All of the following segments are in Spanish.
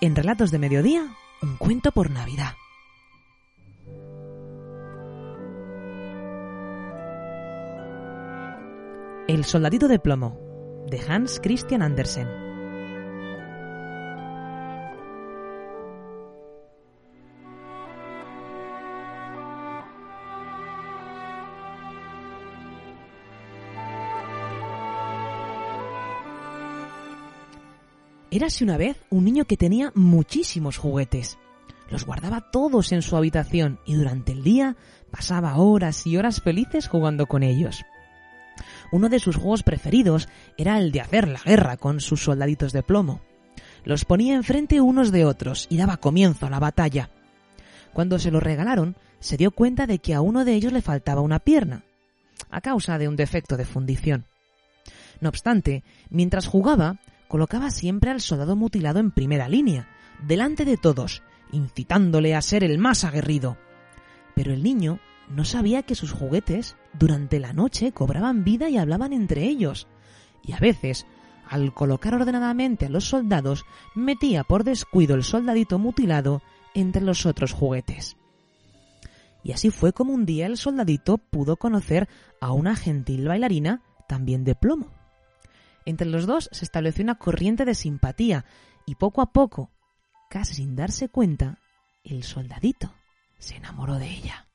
en Relatos de Mediodía, un cuento por Navidad. El soldadito de plomo, de Hans Christian Andersen. Érase una vez un niño que tenía muchísimos juguetes. Los guardaba todos en su habitación y durante el día pasaba horas y horas felices jugando con ellos. Uno de sus juegos preferidos era el de hacer la guerra con sus soldaditos de plomo. Los ponía enfrente unos de otros y daba comienzo a la batalla. Cuando se los regalaron, se dio cuenta de que a uno de ellos le faltaba una pierna, a causa de un defecto de fundición. No obstante, mientras jugaba, colocaba siempre al soldado mutilado en primera línea, delante de todos, incitándole a ser el más aguerrido. Pero el niño no sabía que sus juguetes durante la noche cobraban vida y hablaban entre ellos, y a veces, al colocar ordenadamente a los soldados, metía por descuido el soldadito mutilado entre los otros juguetes. Y así fue como un día el soldadito pudo conocer a una gentil bailarina también de plomo. Entre los dos se estableció una corriente de simpatía y poco a poco, casi sin darse cuenta, el soldadito se enamoró de ella.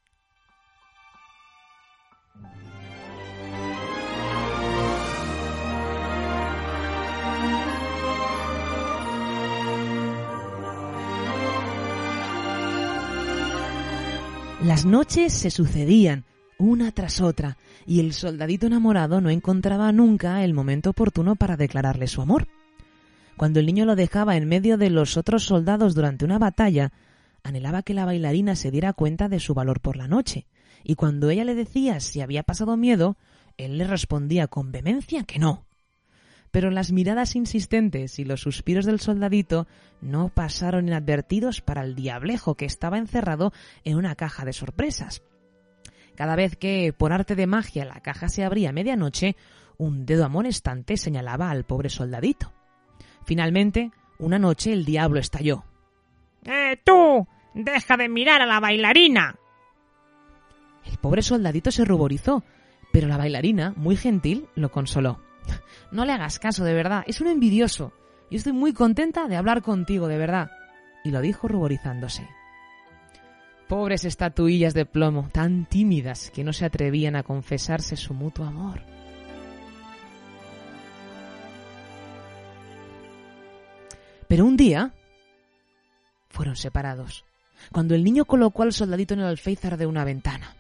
Las noches se sucedían una tras otra, y el soldadito enamorado no encontraba nunca el momento oportuno para declararle su amor. Cuando el niño lo dejaba en medio de los otros soldados durante una batalla, anhelaba que la bailarina se diera cuenta de su valor por la noche, y cuando ella le decía si había pasado miedo, él le respondía con vehemencia que no. Pero las miradas insistentes y los suspiros del soldadito no pasaron inadvertidos para el diablejo que estaba encerrado en una caja de sorpresas. Cada vez que, por arte de magia, la caja se abría a medianoche, un dedo amonestante señalaba al pobre soldadito. Finalmente, una noche el diablo estalló. ¡Eh, tú! ¡Deja de mirar a la bailarina! El pobre soldadito se ruborizó, pero la bailarina, muy gentil, lo consoló. No le hagas caso, de verdad, es un envidioso. Y estoy muy contenta de hablar contigo, de verdad. Y lo dijo ruborizándose. Pobres estatuillas de plomo, tan tímidas que no se atrevían a confesarse su mutuo amor. Pero un día fueron separados, cuando el niño colocó al soldadito en el alféizar de una ventana.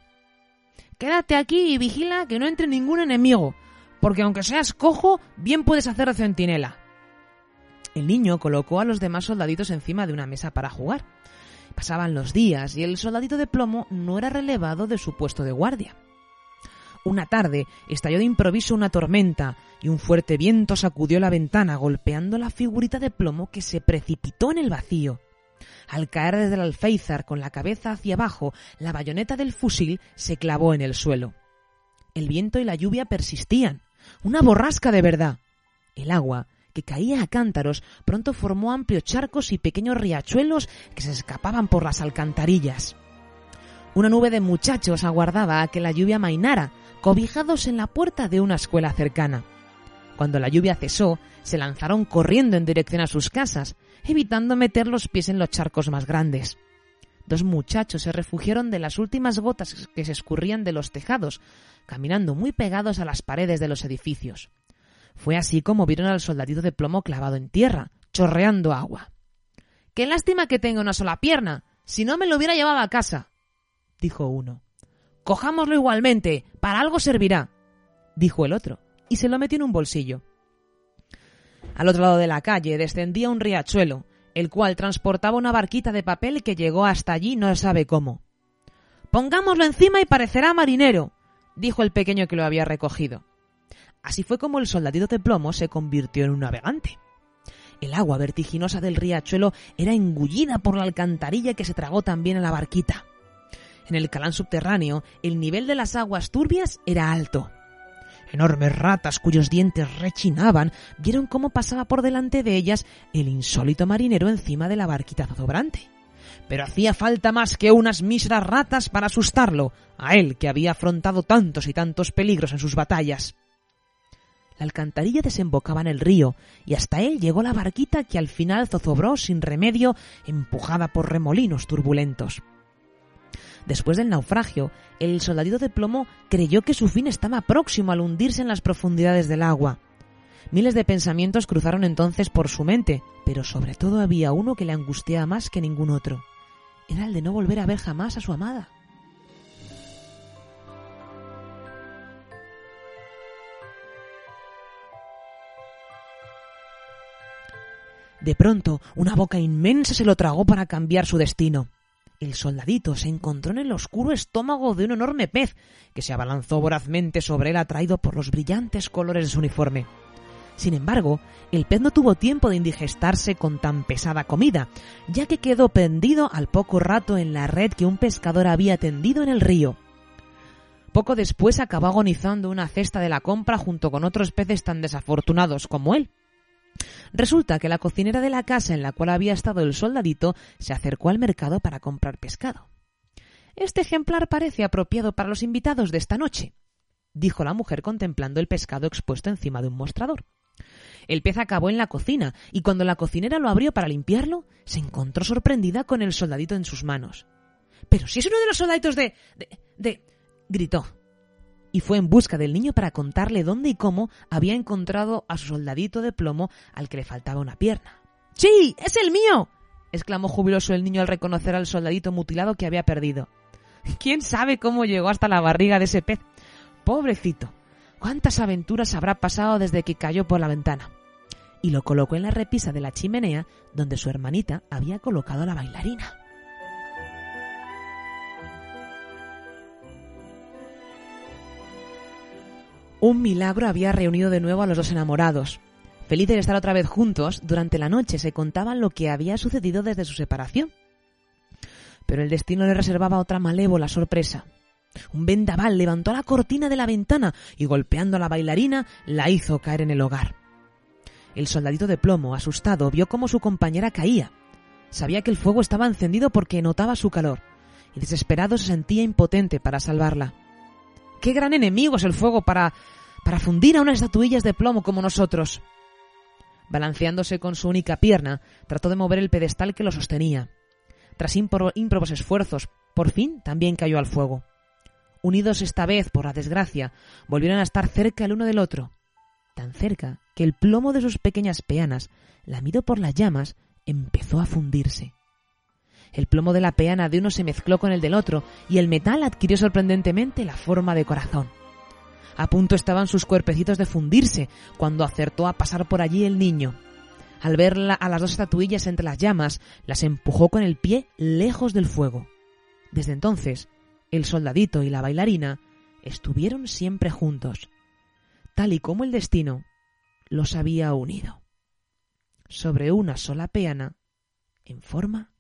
Quédate aquí y vigila que no entre ningún enemigo, porque aunque seas cojo, bien puedes hacer centinela. El niño colocó a los demás soldaditos encima de una mesa para jugar. Pasaban los días y el soldadito de plomo no era relevado de su puesto de guardia. Una tarde estalló de improviso una tormenta y un fuerte viento sacudió la ventana golpeando la figurita de plomo que se precipitó en el vacío. Al caer desde el alféizar con la cabeza hacia abajo, la bayoneta del fusil se clavó en el suelo. El viento y la lluvia persistían. Una borrasca de verdad. El agua, que caía a cántaros, pronto formó amplios charcos y pequeños riachuelos que se escapaban por las alcantarillas. Una nube de muchachos aguardaba a que la lluvia mainara, cobijados en la puerta de una escuela cercana. Cuando la lluvia cesó, se lanzaron corriendo en dirección a sus casas, evitando meter los pies en los charcos más grandes. Dos muchachos se refugiaron de las últimas gotas que se escurrían de los tejados, caminando muy pegados a las paredes de los edificios. Fue así como vieron al soldadito de plomo clavado en tierra, chorreando agua. Qué lástima que tenga una sola pierna. Si no me lo hubiera llevado a casa, dijo uno. Cojámoslo igualmente, para algo servirá, dijo el otro, y se lo metió en un bolsillo. Al otro lado de la calle descendía un riachuelo, el cual transportaba una barquita de papel que llegó hasta allí no sabe cómo. Pongámoslo encima y parecerá marinero, dijo el pequeño que lo había recogido. Así fue como el soldadito de plomo se convirtió en un navegante. El agua vertiginosa del riachuelo era engullida por la alcantarilla que se tragó también a la barquita. En el calán subterráneo, el nivel de las aguas turbias era alto. Enormes ratas cuyos dientes rechinaban vieron cómo pasaba por delante de ellas el insólito marinero encima de la barquita zozobrante. Pero hacía falta más que unas míseras ratas para asustarlo, a él que había afrontado tantos y tantos peligros en sus batallas. La alcantarilla desembocaba en el río, y hasta él llegó la barquita que al final zozobró sin remedio, empujada por remolinos turbulentos. Después del naufragio, el soldadito de plomo creyó que su fin estaba próximo al hundirse en las profundidades del agua. Miles de pensamientos cruzaron entonces por su mente, pero sobre todo había uno que le angustiaba más que ningún otro. Era el de no volver a ver jamás a su amada. De pronto, una boca inmensa se lo tragó para cambiar su destino. El soldadito se encontró en el oscuro estómago de un enorme pez, que se abalanzó vorazmente sobre él atraído por los brillantes colores de su uniforme. Sin embargo, el pez no tuvo tiempo de indigestarse con tan pesada comida, ya que quedó pendido al poco rato en la red que un pescador había tendido en el río. Poco después acabó agonizando una cesta de la compra junto con otros peces tan desafortunados como él. Resulta que la cocinera de la casa en la cual había estado el soldadito se acercó al mercado para comprar pescado. Este ejemplar parece apropiado para los invitados de esta noche, dijo la mujer contemplando el pescado expuesto encima de un mostrador. El pez acabó en la cocina, y cuando la cocinera lo abrió para limpiarlo, se encontró sorprendida con el soldadito en sus manos. Pero si es uno de los soldaditos de. de. de. gritó y fue en busca del niño para contarle dónde y cómo había encontrado a su soldadito de plomo al que le faltaba una pierna. ¡Sí! ¡Es el mío! exclamó jubiloso el niño al reconocer al soldadito mutilado que había perdido. ¿Quién sabe cómo llegó hasta la barriga de ese pez? Pobrecito. ¿Cuántas aventuras habrá pasado desde que cayó por la ventana? Y lo colocó en la repisa de la chimenea donde su hermanita había colocado la bailarina. Un milagro había reunido de nuevo a los dos enamorados. Felices de estar otra vez juntos, durante la noche se contaban lo que había sucedido desde su separación. Pero el destino le reservaba otra malévola sorpresa. Un vendaval levantó la cortina de la ventana y golpeando a la bailarina la hizo caer en el hogar. El soldadito de plomo, asustado, vio cómo su compañera caía. Sabía que el fuego estaba encendido porque notaba su calor, y desesperado se sentía impotente para salvarla. ¡Qué gran enemigo es el fuego para para fundir a unas estatuillas de plomo como nosotros. Balanceándose con su única pierna, trató de mover el pedestal que lo sostenía. Tras ímprobos esfuerzos, por fin también cayó al fuego. Unidos esta vez, por la desgracia, volvieron a estar cerca el uno del otro, tan cerca que el plomo de sus pequeñas peanas, lamido por las llamas, empezó a fundirse. El plomo de la peana de uno se mezcló con el del otro y el metal adquirió sorprendentemente la forma de corazón. A punto estaban sus cuerpecitos de fundirse cuando acertó a pasar por allí el niño. Al ver a las dos estatuillas entre las llamas, las empujó con el pie lejos del fuego. Desde entonces, el soldadito y la bailarina estuvieron siempre juntos, tal y como el destino los había unido, sobre una sola peana en forma